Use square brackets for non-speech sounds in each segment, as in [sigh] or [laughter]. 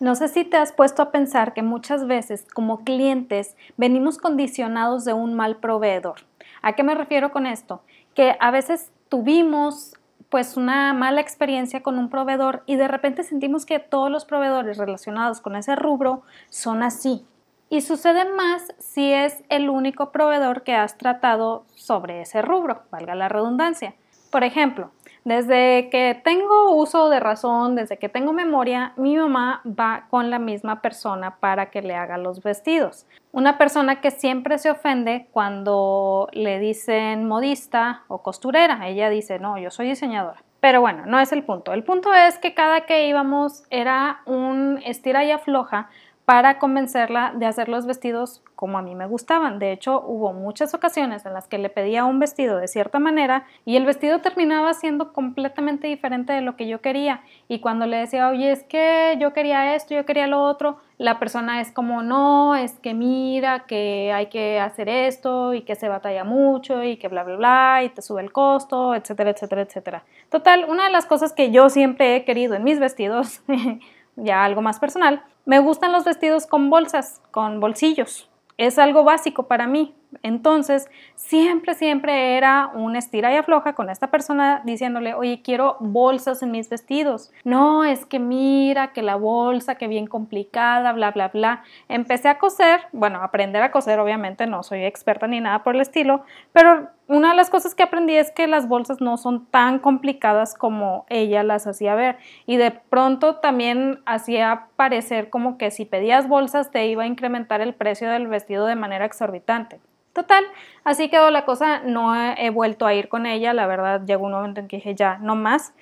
No sé si te has puesto a pensar que muchas veces como clientes venimos condicionados de un mal proveedor. ¿A qué me refiero con esto? Que a veces tuvimos pues una mala experiencia con un proveedor y de repente sentimos que todos los proveedores relacionados con ese rubro son así. Y sucede más si es el único proveedor que has tratado sobre ese rubro, valga la redundancia. Por ejemplo, desde que tengo uso de razón, desde que tengo memoria, mi mamá va con la misma persona para que le haga los vestidos. Una persona que siempre se ofende cuando le dicen modista o costurera. Ella dice, no, yo soy diseñadora. Pero bueno, no es el punto. El punto es que cada que íbamos era un estira y afloja para convencerla de hacer los vestidos como a mí me gustaban. De hecho, hubo muchas ocasiones en las que le pedía un vestido de cierta manera y el vestido terminaba siendo completamente diferente de lo que yo quería. Y cuando le decía, oye, es que yo quería esto, yo quería lo otro, la persona es como, no, es que mira, que hay que hacer esto y que se batalla mucho y que bla, bla, bla, y te sube el costo, etcétera, etcétera, etcétera. Total, una de las cosas que yo siempre he querido en mis vestidos, [laughs] ya algo más personal, me gustan los vestidos con bolsas, con bolsillos. Es algo básico para mí. Entonces, siempre, siempre era un estira y afloja con esta persona diciéndole, oye, quiero bolsas en mis vestidos. No, es que mira, que la bolsa, que bien complicada, bla, bla, bla. Empecé a coser, bueno, aprender a coser, obviamente, no soy experta ni nada por el estilo, pero una de las cosas que aprendí es que las bolsas no son tan complicadas como ella las hacía ver. Y de pronto también hacía parecer como que si pedías bolsas te iba a incrementar el precio del vestido de manera exorbitante. Total, así quedó la cosa, no he, vuelto a ir con ella, la verdad llegó un momento en que dije ya, no más.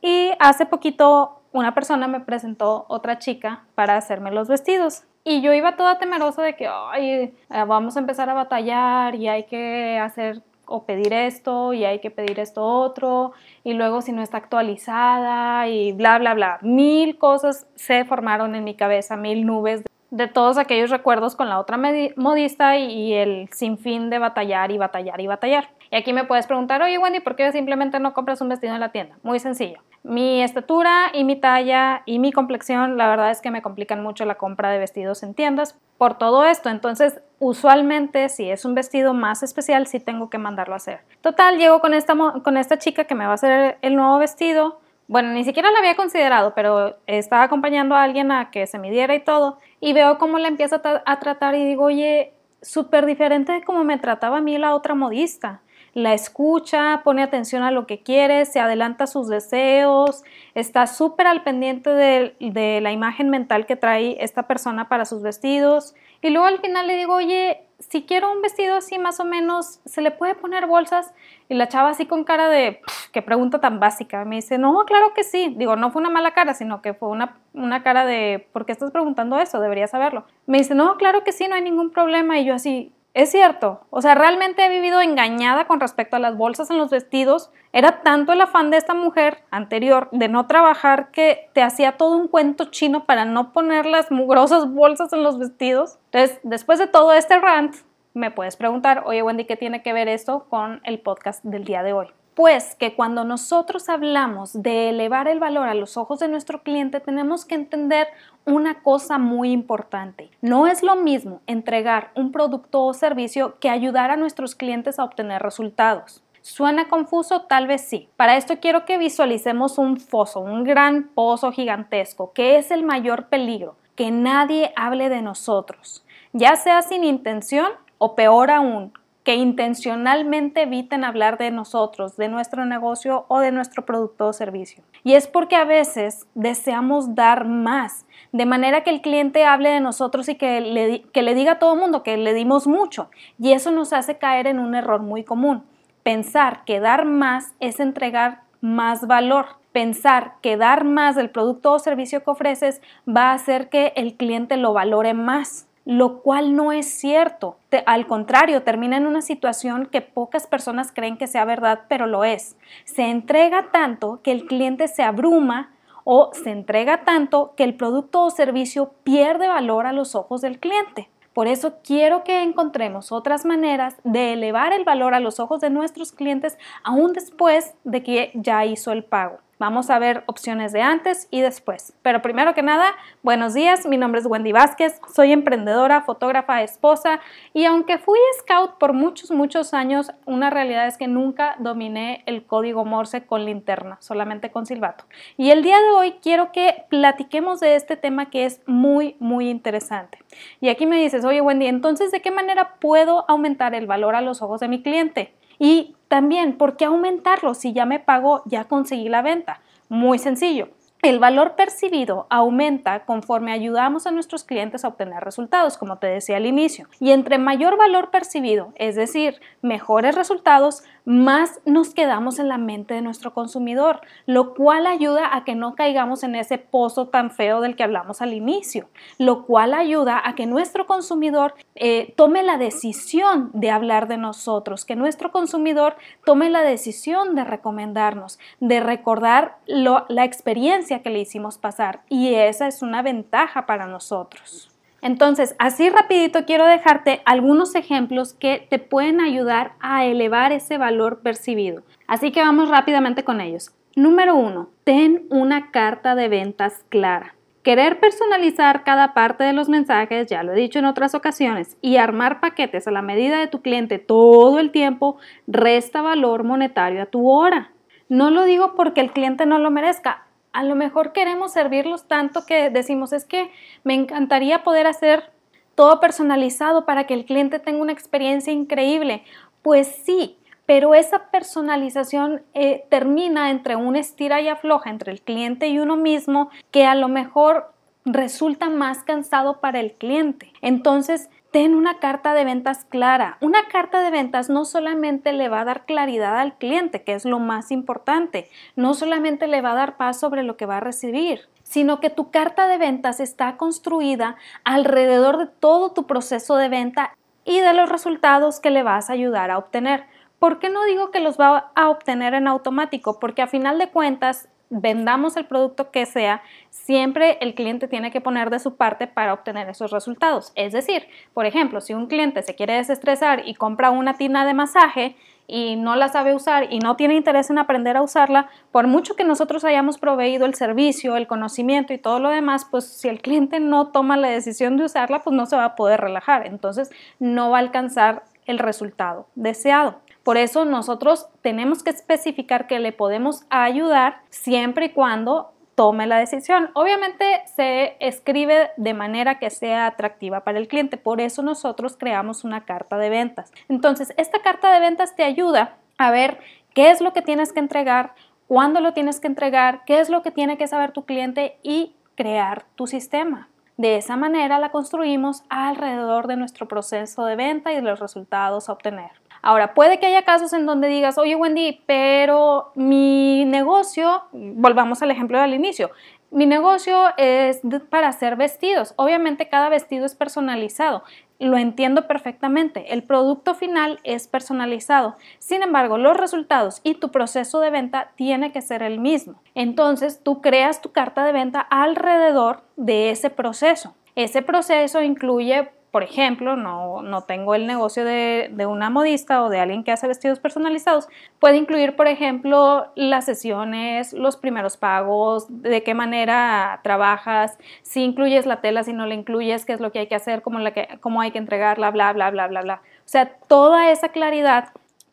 y hace poquito una persona me presentó otra chica para hacerme los vestidos. Y yo iba toda temerosa de que, ay, eh, vamos a empezar a batallar y hay que hacer o pedir esto y hay que pedir esto otro y luego si no está actualizada y bla, bla, bla. Mil cosas se formaron en mi cabeza, mil nubes de todos aquellos recuerdos con la otra modista y, el sinfín de batallar y batallar y batallar. Y aquí me puedes preguntar, oye Wendy, ¿por qué simplemente no compras un vestido en la tienda? Muy sencillo. Mi estatura y mi talla y mi complexión, la verdad es que me complican mucho la compra de vestidos en tiendas por todo esto. Entonces, usualmente, si es un vestido más especial, sí tengo que mandarlo a hacer. Total, llego con esta, con esta chica que me va a hacer el nuevo vestido bueno, ni siquiera la había considerado, pero estaba acompañando a alguien a que se midiera y todo, y veo cómo la empieza a, tratar y digo, oye, súper diferente de cómo me trataba a mí la otra modista. La escucha, pone atención a lo que quiere, se adelanta a sus deseos, está súper al pendiente de, la imagen mental que trae esta persona para sus vestidos. Y luego al final le digo, oye, si quiero un vestido así más o menos, ¿se le puede poner bolsas? Y la chava así con cara de, qué pregunta tan básica. Me dice, no, claro que sí. Digo, no fue una mala cara, sino que fue una, una cara de, ¿por qué estás preguntando eso? Deberías saberlo. Me dice, no, claro que sí, no hay ningún problema. Y yo así, es cierto, o sea, realmente he vivido engañada con respecto a las bolsas en los vestidos. Era tanto el afán de esta mujer anterior de no trabajar que te hacía todo un cuento chino para no poner las mugrosas bolsas en los vestidos. Entonces, después de todo este rant, me puedes preguntar, oye Wendy, ¿qué tiene que ver esto con el podcast del día de hoy? Pues que cuando nosotros hablamos de elevar el valor a los ojos de nuestro cliente, tenemos que entender una cosa muy importante. No es lo mismo entregar un producto o servicio que ayudar a nuestros clientes a obtener resultados. ¿Suena confuso? Tal vez sí. Para esto quiero que visualicemos un foso, un gran pozo gigantesco, que es el mayor peligro, que nadie hable de nosotros, ya sea sin intención o peor aún, intencionalmente eviten hablar de nosotros, de nuestro negocio o de nuestro producto o servicio. Y es porque a veces deseamos dar más, de manera que el cliente hable de nosotros y que le, que le diga a todo el mundo que le dimos mucho. Y eso nos hace caer en un error muy común. Pensar que dar más es entregar más valor. Pensar que dar más del producto o servicio que ofreces va a hacer que el cliente lo valore más lo cual no es cierto. al contrario, termina en una situación que pocas personas creen que sea verdad, pero lo es. Se entrega tanto que el cliente se abruma o se entrega tanto que el producto o servicio pierde valor a los ojos del cliente. Por eso quiero que encontremos otras maneras de elevar el valor a los ojos de nuestros clientes aún después de que ya hizo el pago. Vamos a ver opciones de antes y después. Pero primero que nada, buenos días, mi nombre es Wendy Vázquez, soy emprendedora, fotógrafa, esposa y aunque fui scout por muchos, muchos años, una realidad es que nunca dominé el código Morse con linterna, solamente con silbato. Y el día de hoy quiero que platiquemos de este tema que es muy, muy interesante. Y aquí me dices, oye Wendy, entonces, ¿de qué manera puedo aumentar el valor a los ojos de mi cliente? Y también, ¿por qué aumentarlo si ya me pagó, ya conseguí la venta? Muy sencillo. El valor percibido aumenta conforme ayudamos a nuestros clientes a obtener resultados, como te decía al inicio. Y entre mayor valor percibido, es decir, mejores resultados, más nos quedamos en la mente de nuestro consumidor, lo cual ayuda a que no caigamos en ese pozo tan feo del que hablamos al inicio, lo cual ayuda a que nuestro consumidor eh, tome la decisión de hablar de nosotros, que nuestro consumidor tome la decisión de recomendarnos, de recordar la experiencia que le hicimos pasar y esa es una ventaja para nosotros. Entonces, así rapidito quiero dejarte algunos ejemplos que te pueden ayudar a elevar ese valor percibido. Así que vamos rápidamente con ellos. Número uno, ten una carta de ventas clara. Querer personalizar cada parte de los mensajes, ya lo he dicho en otras ocasiones, y armar paquetes a la medida de tu cliente todo el tiempo resta valor monetario a tu hora. No lo digo porque el cliente no lo merezca, a lo mejor queremos servirlos tanto que decimos, es que me encantaría poder hacer todo personalizado para que el cliente tenga una experiencia increíble. Pues sí, pero esa personalización eh, termina entre un estira y afloja entre el cliente y uno mismo que a lo mejor resulta más cansado para el cliente. Entonces, ten una carta de ventas clara. Una carta de ventas no solamente le va a dar claridad al cliente, que es lo más importante, no solamente le va a dar paz sobre lo que va a recibir, sino que tu carta de ventas está construida alrededor de todo tu proceso de venta y de los resultados que le vas a ayudar a obtener. ¿Por qué no digo que los va a obtener en automático? Porque a final de cuentas vendamos el producto que sea, siempre el cliente tiene que poner de su parte para obtener esos resultados. Es decir, por ejemplo, si un cliente se quiere desestresar y compra una tina de masaje y no la sabe usar y no tiene interés en aprender a usarla, por mucho que nosotros hayamos proveído el servicio, el conocimiento y todo lo demás, pues si el cliente no toma la decisión de usarla, pues no se va a poder relajar. Entonces no va a alcanzar el resultado deseado. Por eso nosotros tenemos que especificar que le podemos ayudar siempre y cuando tome la decisión. Obviamente se escribe de manera que sea atractiva para el cliente, por eso nosotros creamos una carta de ventas. Entonces, esta carta de ventas te ayuda a ver qué es lo que tienes que entregar, cuándo lo tienes que entregar, qué es lo que tiene que saber tu cliente y crear tu sistema. De esa manera la construimos alrededor de nuestro proceso de venta y de los resultados a obtener. Ahora, puede que haya casos en donde digas, oye Wendy, pero mi negocio, volvamos al ejemplo del inicio, mi negocio es para hacer vestidos. Obviamente cada vestido es personalizado. Lo entiendo perfectamente. El producto final es personalizado. Sin embargo, los resultados y tu proceso de venta tiene que ser el mismo. Entonces, tú creas tu carta de venta alrededor de ese proceso. Ese proceso incluye por ejemplo, no, no tengo el negocio de, de, una modista o de alguien que hace vestidos personalizados, puede incluir, por ejemplo, las sesiones, los primeros pagos, de qué manera trabajas, si incluyes la tela, si no la incluyes, qué es lo que hay que hacer, cómo, la que, cómo hay que entregarla, bla, bla, bla, bla, bla. O sea, toda esa claridad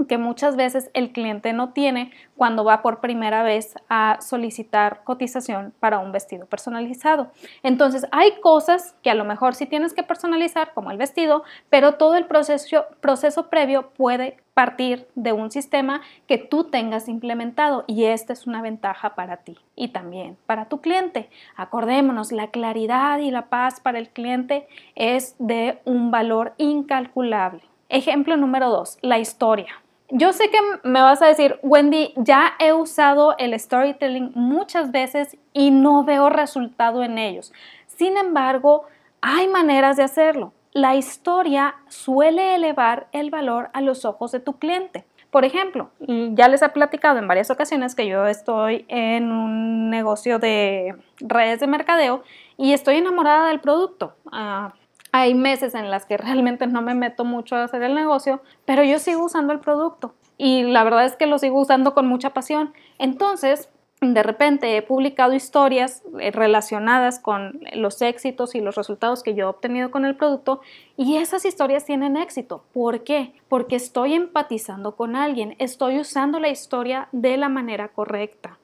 que muchas veces el cliente no tiene cuando va por primera vez a solicitar cotización para un vestido personalizado. Entonces, hay cosas que a lo mejor sí tienes que personalizar, como el vestido, pero todo el proceso, proceso previo puede partir de un sistema que tú tengas implementado y esta es una ventaja para ti y también para tu cliente. Acordémonos, la claridad y la paz para el cliente es de un valor incalculable. Ejemplo número dos, la historia. Yo sé que me vas a decir, Wendy, ya he usado el storytelling muchas veces y no veo resultado en ellos. Sin embargo, hay maneras de hacerlo. La historia suele elevar el valor a los ojos de tu cliente. Por ejemplo, ya les he platicado en varias ocasiones que yo estoy en un negocio de redes de mercadeo y estoy enamorada del producto. Ah, hay meses en las que realmente no me meto mucho a hacer el negocio, pero yo sigo usando el producto y la verdad es que lo sigo usando con mucha pasión. Entonces, de repente he publicado historias eh, relacionadas con los éxitos y los resultados que yo he obtenido con el producto y esas historias tienen éxito. ¿Por qué? Porque estoy empatizando con alguien, estoy usando la historia de la manera correcta.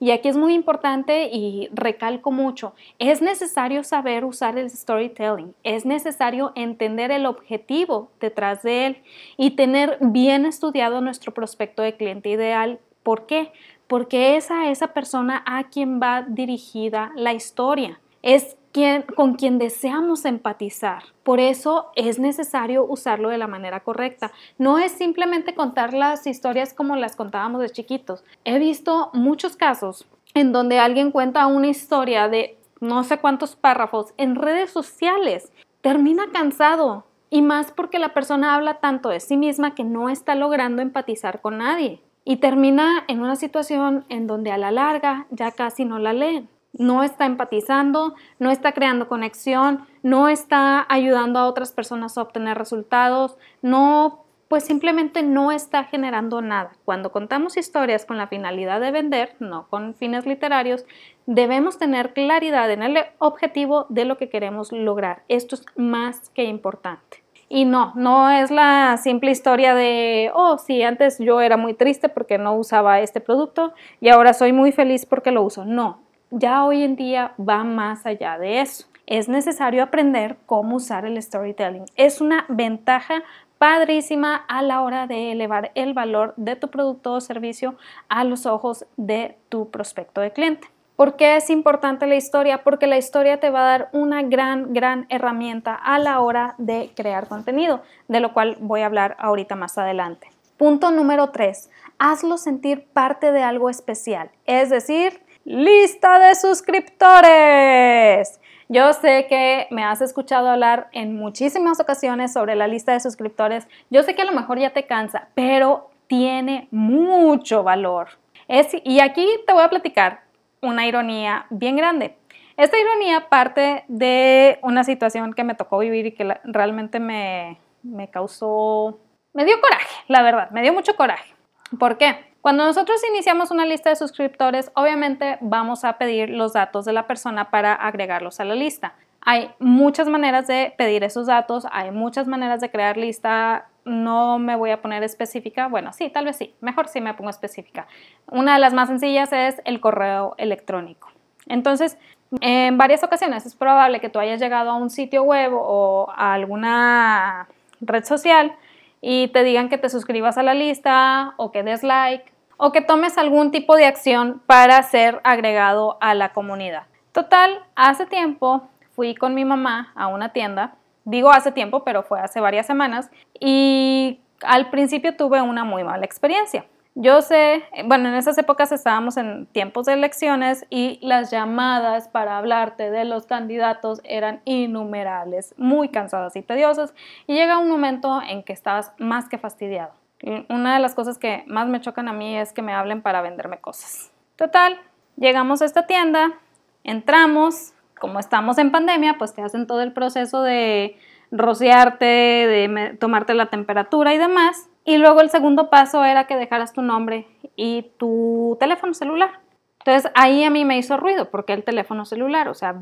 Y aquí es muy importante y recalco mucho, es necesario saber usar el storytelling, es necesario entender el objetivo detrás de él y tener bien estudiado nuestro prospecto de cliente ideal. ¿Por qué? Porque es a esa persona a quien va dirigida la historia. Es con quien deseamos empatizar. Por eso es necesario usarlo de la manera correcta. No es simplemente contar las historias como las contábamos de chiquitos. He visto muchos casos en donde alguien cuenta una historia de no sé cuántos párrafos en redes sociales. Termina cansado y más porque la persona habla tanto de sí misma que no está logrando empatizar con nadie. Y termina en una situación en donde a la larga ya casi no la leen no está empatizando, no está creando conexión, no está ayudando a otras personas a obtener resultados, no, pues simplemente no está generando nada. Cuando contamos historias con la finalidad de vender, no con fines literarios, debemos tener claridad en el objetivo de lo que queremos lograr. Esto es más que importante. Y no, no es la simple historia de, oh, sí, antes yo era muy triste porque no usaba este producto y ahora soy muy feliz porque lo uso. No, ya hoy en día va más allá de eso. Es necesario aprender cómo usar el storytelling. Es una ventaja padrísima a la hora de elevar el valor de tu producto o servicio a los ojos de tu prospecto de cliente. ¿Por qué es importante la historia? Porque la historia te va a dar una gran, gran herramienta a la hora de crear contenido, de lo cual voy a hablar ahorita más adelante. Punto número 3. Hazlo sentir parte de algo especial, es decir, lista de suscriptores. Yo sé que me has escuchado hablar en muchísimas ocasiones sobre la lista de suscriptores. Yo sé que a lo mejor ya te cansa, pero tiene mucho valor. Y aquí te voy a platicar una ironía bien grande. Esta ironía parte de una situación que me tocó vivir y que realmente me, me causó, me dio coraje, la verdad, me dio mucho coraje. ¿Por qué? Cuando nosotros iniciamos una lista de suscriptores, obviamente vamos a pedir los datos de la persona para agregarlos a la lista. Hay muchas maneras de pedir esos datos, hay muchas maneras de crear lista. No me voy a poner específica. Bueno, sí, tal vez sí. Mejor sí me pongo específica. Una de las más sencillas es el correo electrónico. Entonces, en varias ocasiones es probable que tú hayas llegado a un sitio web o a alguna red social y te digan que te suscribas a la lista o que des like o que tomes algún tipo de acción para ser agregado a la comunidad. Total, hace tiempo fui con mi mamá a una tienda, digo hace tiempo, pero fue hace varias semanas, y al principio tuve una muy mala experiencia. Yo sé, bueno, en esas épocas estábamos en tiempos de elecciones y las llamadas para hablarte de los candidatos eran innumerables, muy cansadas y tediosas, y llega un momento en que estabas más que fastidiado. Una de las cosas que más me chocan a mí es que me hablen para venderme cosas. Total, llegamos a esta tienda, entramos, como estamos en pandemia, pues te hacen todo el proceso de rociarte, de tomarte la temperatura y demás. Y luego el segundo paso era que dejaras tu nombre y tu teléfono celular. Entonces ahí a mí me hizo ruido porque el teléfono celular, o sea,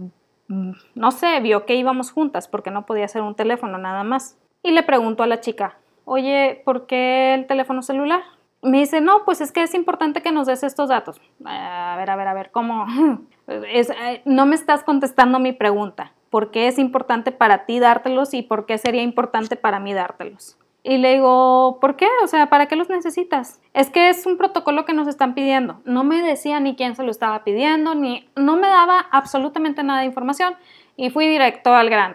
mm, no sé, vio que íbamos juntas porque no podía ser un teléfono nada más. Y le pregunto a la chica, oye, ¿por qué el teléfono celular? Me dice, no, pues es que es importante que nos des estos datos. A ver, a ver, a ver, ¿cómo? [laughs] Eh, no me estás contestando mi pregunta. ¿Por qué es importante para ti dártelos y por qué sería importante para mí dártelos? Y le digo, ¿por qué? O sea, ¿para qué los necesitas? Es que es un protocolo que nos están pidiendo. No me decía ni quién se lo estaba pidiendo, ni no me daba absolutamente nada de información y fui directo al grano.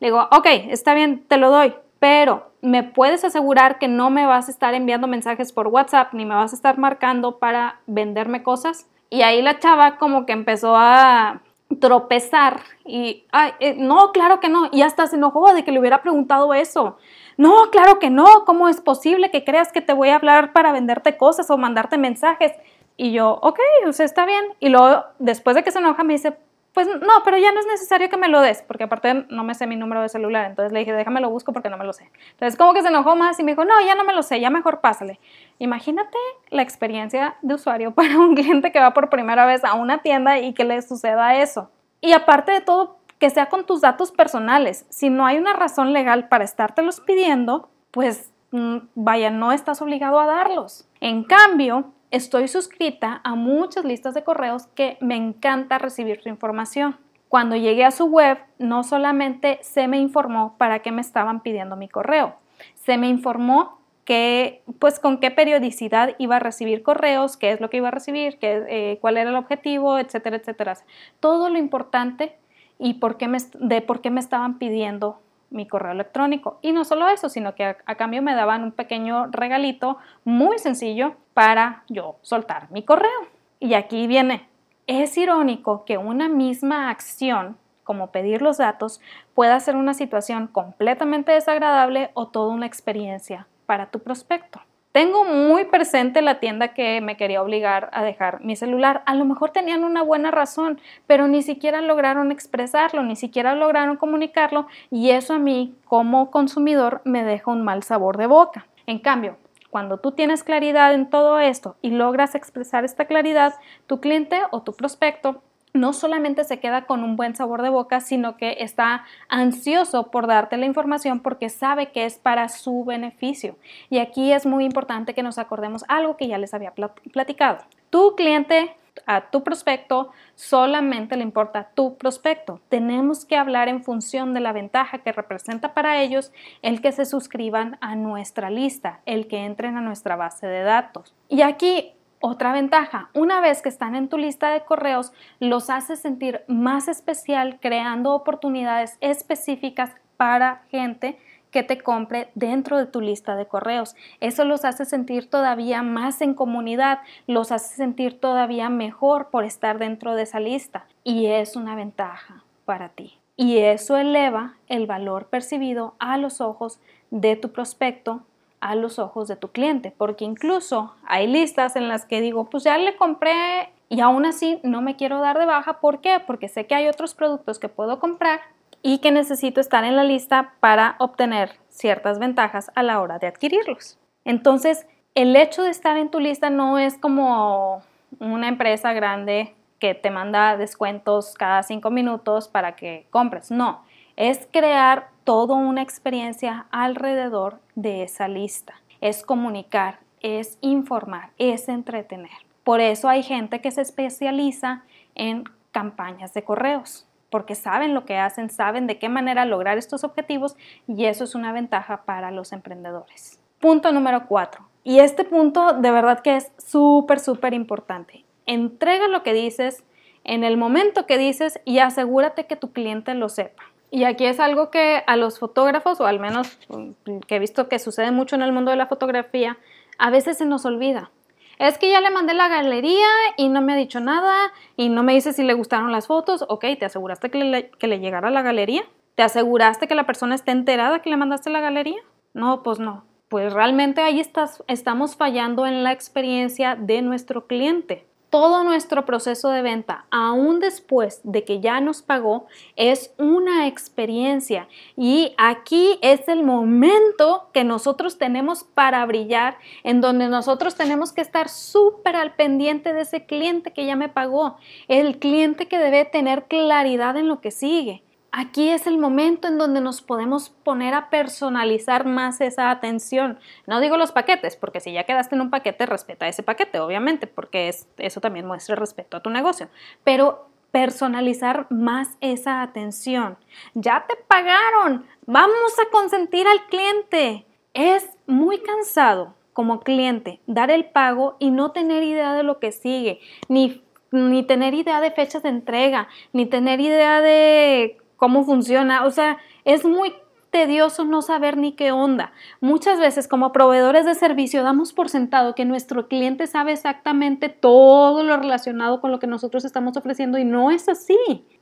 Le digo, ok, está bien, te lo doy, pero ¿me puedes asegurar que no me vas a estar enviando mensajes por WhatsApp ni me vas a estar marcando para venderme cosas? Y ahí la chava como que empezó a tropezar y, ay, eh, no, claro que no, y hasta se enojó de que le hubiera preguntado eso. No, claro que no, ¿cómo es posible que creas que te voy a hablar para venderte cosas o mandarte mensajes? Y yo, ok, sea, está bien. Y luego, después de que se enoja, me dice, pues no, pero ya no es necesario que me lo des, porque aparte no me sé mi número de celular, entonces le dije, déjame lo busco porque no me lo sé. Entonces como que se enojó más y me dijo, no, ya no me lo sé, ya mejor pásale. Imagínate la experiencia de usuario [laughs] para un cliente que va por primera vez a una tienda y que le suceda eso. Y aparte de todo, que sea con tus datos personales. Si no hay una razón legal para estártelos pidiendo, pues mm, vaya, no estás obligado a darlos. En cambio, estoy suscrita a muchas listas de correos que me encanta recibir su información. Cuando llegué a su web, no solamente se me informó para qué me estaban pidiendo mi correo, se me informó que, pues, con qué periodicidad iba a recibir correos, qué es lo que iba a recibir, qué, eh, cuál era el objetivo, etcétera, etcétera. Todo lo importante y por qué me, de por qué me estaban pidiendo mi correo electrónico. Y no solo eso, sino que a, cambio me daban un pequeño regalito muy sencillo para yo soltar mi correo. Y aquí viene, es irónico que una misma acción, como pedir los datos, pueda ser una situación completamente desagradable o toda una experiencia para tu prospecto. Tengo muy presente la tienda que me quería obligar a dejar mi celular. A lo mejor tenían una buena razón, pero ni siquiera lograron expresarlo, ni siquiera lograron comunicarlo y eso a mí como consumidor me deja un mal sabor de boca. En cambio, cuando tú tienes claridad en todo esto y logras expresar esta claridad, tu cliente o tu prospecto no solamente se queda con un buen sabor de boca, sino que está ansioso por darte la información porque sabe que es para su beneficio. Y aquí es muy importante que nos acordemos algo que ya les había platicado. Tu cliente, a tu prospecto, solamente le importa tu prospecto. Tenemos que hablar en función de la ventaja que representa para ellos el que se suscriban a nuestra lista, el que entren a nuestra base de datos. Y aquí otra ventaja, una vez que están en tu lista de correos, los haces sentir más especial creando oportunidades específicas para gente que te compre dentro de tu lista de correos. Eso los hace sentir todavía más en comunidad, los hace sentir todavía mejor por estar dentro de esa lista y es una ventaja para ti. Y eso eleva el valor percibido a los ojos de tu prospecto a los ojos de tu cliente, porque incluso hay listas en las que digo, pues ya le compré y aún así no me quiero dar de baja. ¿Por qué? Porque sé que hay otros productos que puedo comprar y que necesito estar en la lista para obtener ciertas ventajas a la hora de adquirirlos. Entonces, el hecho de estar en tu lista no es como una empresa grande que te manda descuentos cada cinco minutos para que compres. No, es crear toda una experiencia alrededor de esa lista. Es comunicar, es informar, es entretener. Por eso hay gente que se especializa en campañas de correos, porque saben lo que hacen, saben de qué manera lograr estos objetivos y eso es una ventaja para los emprendedores. Punto número cuatro. Y este punto de verdad que es súper, súper importante. Entrega lo que dices en el momento que dices y asegúrate que tu cliente lo sepa. Y aquí es algo que a los fotógrafos, o al menos mm, que he visto que sucede mucho en el mundo de la fotografía, a veces se nos olvida. Es que ya le mandé la galería y no me ha dicho nada y no me dice si le gustaron las fotos. Ok, ¿te aseguraste que le, que le llegara la galería? ¿Te aseguraste que la persona esté enterada que le mandaste la galería? No, pues no. Pues realmente ahí estás, estamos fallando en la experiencia de nuestro cliente todo nuestro proceso de venta, aún después de que ya nos pagó, es una experiencia. Y aquí es el momento que nosotros tenemos para brillar, en donde nosotros tenemos que estar súper al pendiente de ese cliente que ya me pagó, el cliente que debe tener claridad en lo que sigue. Aquí es el momento en donde nos podemos poner a personalizar más esa atención. No digo los paquetes, porque si ya quedaste en un paquete, respeta ese paquete, obviamente, porque eso también muestra respeto a tu negocio. Pero personalizar más esa atención. Ya te pagaron, vamos a consentir al cliente. Es muy cansado como cliente dar el pago y no tener idea de lo que sigue, ni, ni tener idea de fechas de entrega, ni tener idea de cómo funciona. O sea, es muy tedioso no saber ni qué onda. Muchas veces como proveedores de servicio damos por sentado que nuestro cliente sabe exactamente todo lo relacionado con lo que nosotros estamos ofreciendo y no es así.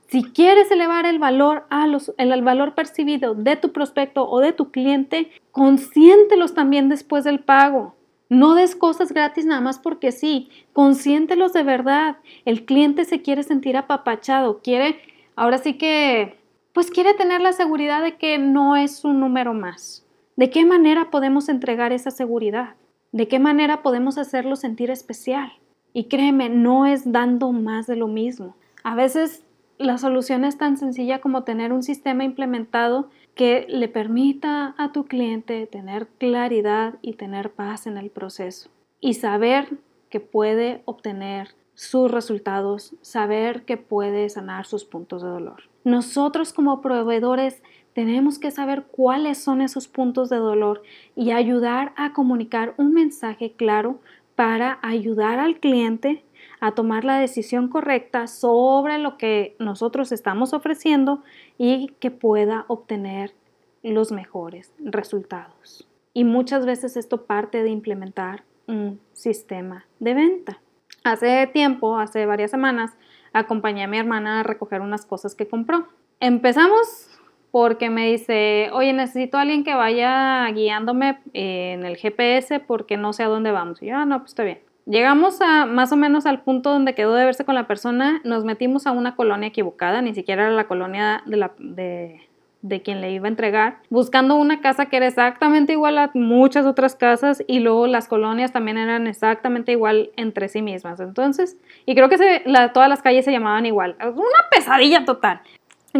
Si quieres elevar el valor a los, el valor percibido de tu prospecto o de tu cliente, consiéntelos también después del pago. No des cosas gratis nada más porque sí, consiéntelos de verdad. El cliente se quiere sentir apapachado, quiere, ahora sí que, pues quiere tener la seguridad de que no es un número más. ¿De qué manera podemos entregar esa seguridad? ¿De qué manera podemos hacerlo sentir especial? Y créeme, no es dando más de lo mismo. A veces la solución es tan sencilla como tener un sistema implementado que le permita a tu cliente tener claridad y tener paz en el proceso y saber que puede obtener sus resultados, saber que puede sanar sus puntos de dolor. Nosotros como proveedores tenemos que saber cuáles son esos puntos de dolor y ayudar a comunicar un mensaje claro para ayudar al cliente a tomar la decisión correcta sobre lo que nosotros estamos ofreciendo y que pueda obtener los mejores resultados. Y muchas veces esto parte de implementar un sistema de venta. Hace tiempo, hace varias semanas, acompañé a mi hermana a recoger unas cosas que compró. Empezamos porque me dice, oye, necesito a alguien que vaya guiándome en el GPS porque no sé a dónde vamos. Y yo, ah, no, pues está bien. Llegamos a más o menos al punto donde quedó de verse con la persona, nos metimos a una colonia equivocada, ni siquiera era la colonia de, la, de, de quien le iba a entregar, buscando una casa que era exactamente igual a muchas otras casas y luego las colonias también eran exactamente igual entre sí mismas. Entonces, y creo que todas las calles se llamaban igual. Una pesadilla total.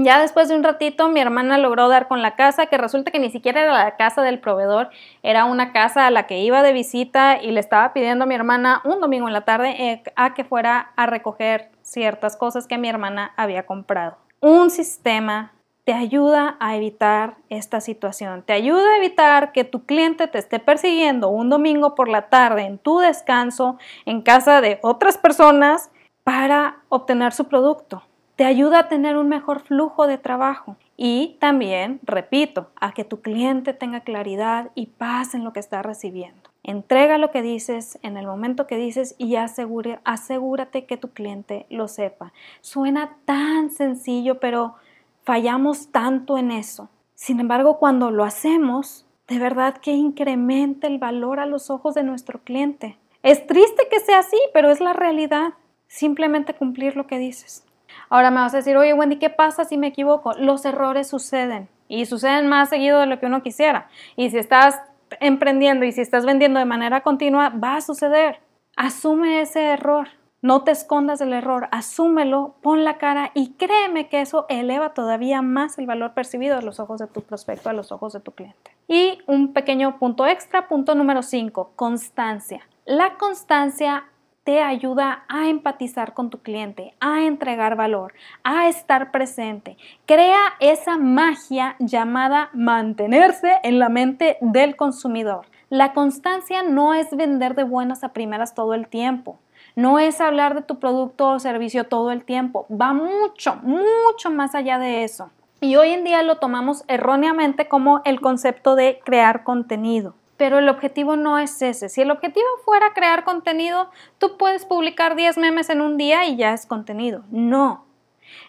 Ya después de un ratito mi hermana logró dar con la casa, que resulta que ni siquiera era la casa del proveedor, era una casa a la que iba de visita y le estaba pidiendo a mi hermana un domingo en la tarde eh, a que fuera a recoger ciertas cosas que mi hermana había comprado. Un sistema te ayuda a evitar esta situación, te ayuda a evitar que tu cliente te esté persiguiendo un domingo por la tarde en tu descanso en casa de otras personas para obtener su producto te ayuda a tener un mejor flujo de trabajo y también, repito, a que tu cliente tenga claridad y paz en lo que está recibiendo. Entrega lo que dices en el momento que dices y asegúrate que tu cliente lo sepa. Suena tan sencillo, pero fallamos tanto en eso. Sin embargo, cuando lo hacemos, de verdad que incrementa el valor a los ojos de nuestro cliente. Es triste que sea así, pero es la realidad. Simplemente cumplir lo que dices. Ahora me vas a decir, oye Wendy, ¿qué pasa si me equivoco? Los errores suceden y suceden más seguido de lo que uno quisiera. Y si estás emprendiendo y si estás vendiendo de manera continua, va a suceder. Asume ese error. No te escondas del error, asúmelo, pon la cara y créeme que eso eleva todavía más el valor percibido a los ojos de tu prospecto, a los ojos de tu cliente. Y un pequeño punto extra, punto número 5, constancia. La constancia te ayuda a empatizar con tu cliente, a entregar valor, a estar presente. Crea esa magia llamada mantenerse en la mente del consumidor. La constancia no es vender de buenas a primeras todo el tiempo. No es hablar de tu producto o servicio todo el tiempo. Va mucho, mucho más allá de eso. Y hoy en día lo tomamos erróneamente como el concepto de crear contenido pero el objetivo no es ese. Si el objetivo fuera crear contenido, tú puedes publicar 10 memes en un día y ya es contenido. No,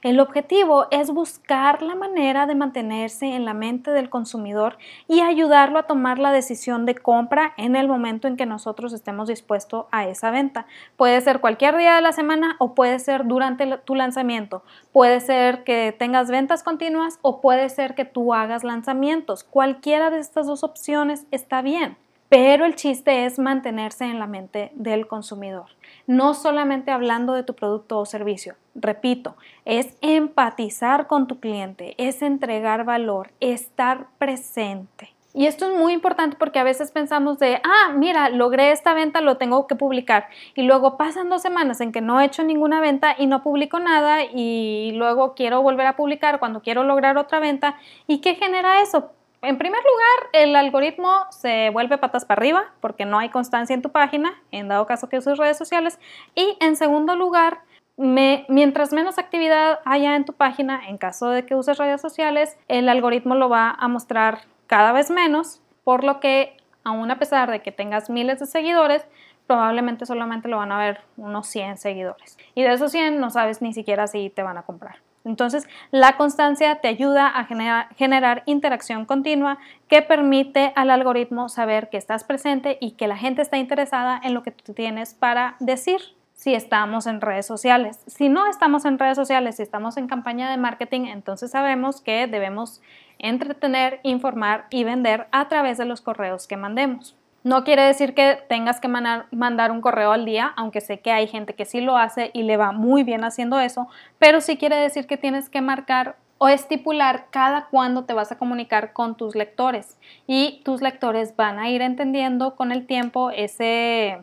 el objetivo es buscar la manera de mantenerse en la mente del consumidor y ayudarlo a tomar la decisión de compra en el momento en que nosotros estemos dispuestos a esa venta. Puede ser cualquier día de la semana o puede ser durante tu lanzamiento. Puede ser que tengas ventas continuas o puede ser que tú hagas lanzamientos. Cualquiera de estas dos opciones está bien. Pero el chiste es mantenerse en la mente del consumidor, no solamente hablando de tu producto o servicio. Repito, es empatizar con tu cliente, es entregar valor, estar presente. Y esto es muy importante porque a veces pensamos de, ah, mira, logré esta venta, lo tengo que publicar. Y luego pasan dos semanas en que no he hecho ninguna venta y no publico nada y luego quiero volver a publicar cuando quiero lograr otra venta. ¿Y qué genera eso? En primer lugar, el algoritmo se vuelve patas para arriba porque no hay constancia en tu página, en dado caso que uses redes sociales. Y en segundo lugar, mientras menos actividad haya en tu página, en caso de que uses redes sociales, el algoritmo lo va a mostrar cada vez menos, por lo que aún a pesar de que tengas miles de seguidores, probablemente solamente lo van a ver unos 100 seguidores. Y de esos 100 no sabes ni siquiera si te van a comprar. Entonces, la constancia te ayuda a generar, interacción continua que permite al algoritmo saber que estás presente y que la gente está interesada en lo que tú tienes para decir si estamos en redes sociales. Si no estamos en redes sociales, si estamos en campaña de marketing, entonces sabemos que debemos entretener, informar y vender a través de los correos que mandemos. No quiere decir que tengas que mandar, un correo al día, aunque sé que hay gente que sí lo hace y le va muy bien haciendo eso, pero sí quiere decir que tienes que marcar o estipular cada cuándo te vas a comunicar con tus lectores y tus lectores van a ir entendiendo con el tiempo ese,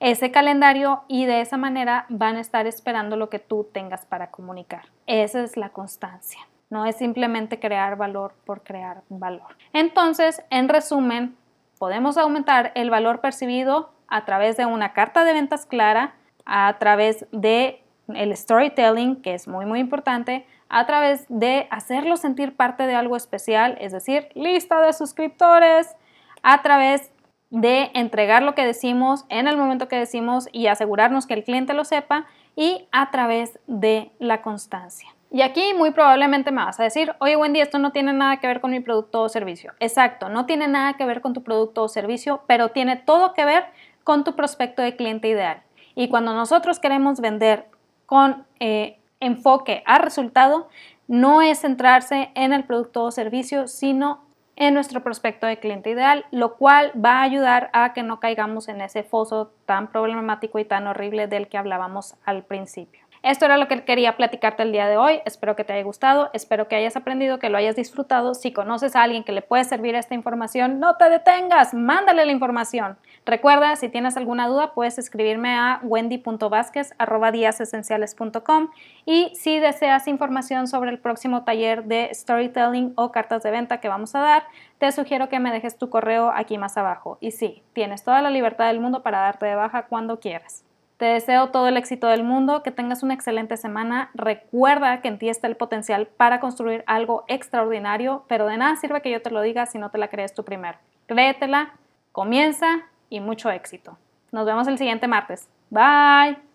ese calendario y de esa manera van a estar esperando lo que tú tengas para comunicar. Esa es la constancia. No es simplemente crear valor por crear valor. Entonces, en resumen, podemos aumentar el valor percibido a través de una carta de ventas clara, a través de el storytelling, que es muy muy importante, a través de hacerlo sentir parte de algo especial, es decir, lista de suscriptores, a través de entregar lo que decimos en el momento que decimos y asegurarnos que el cliente lo sepa y a través de la constancia. Y aquí muy probablemente me vas a decir, oye Wendy, esto no tiene nada que ver con mi producto o servicio. Exacto, no tiene nada que ver con tu producto o servicio, pero tiene todo que ver con tu prospecto de cliente ideal. Y cuando nosotros queremos vender con eh, enfoque a resultado, no es centrarse en el producto o servicio, sino en nuestro prospecto de cliente ideal, lo cual va a ayudar a que no caigamos en ese foso tan problemático y tan horrible del que hablábamos al principio. Esto era lo que quería platicarte el día de hoy. Espero que te haya gustado, espero que hayas aprendido, que lo hayas disfrutado. Si conoces a alguien que le puede servir esta información, no te detengas, mándale la información. Recuerda, si tienes alguna duda, puedes escribirme a wendy.vásquez.com y si deseas información sobre el próximo taller de storytelling o cartas de venta que vamos a dar, te sugiero que me dejes tu correo aquí más abajo. Y sí, tienes toda la libertad del mundo para darte de baja cuando quieras. Te deseo todo el éxito del mundo, que tengas una excelente semana. Recuerda que en ti está el potencial para construir algo extraordinario, pero de nada sirve que yo te lo diga si no te la crees tú primero. Créetela, comienza y mucho éxito. Nos vemos el siguiente martes. Bye.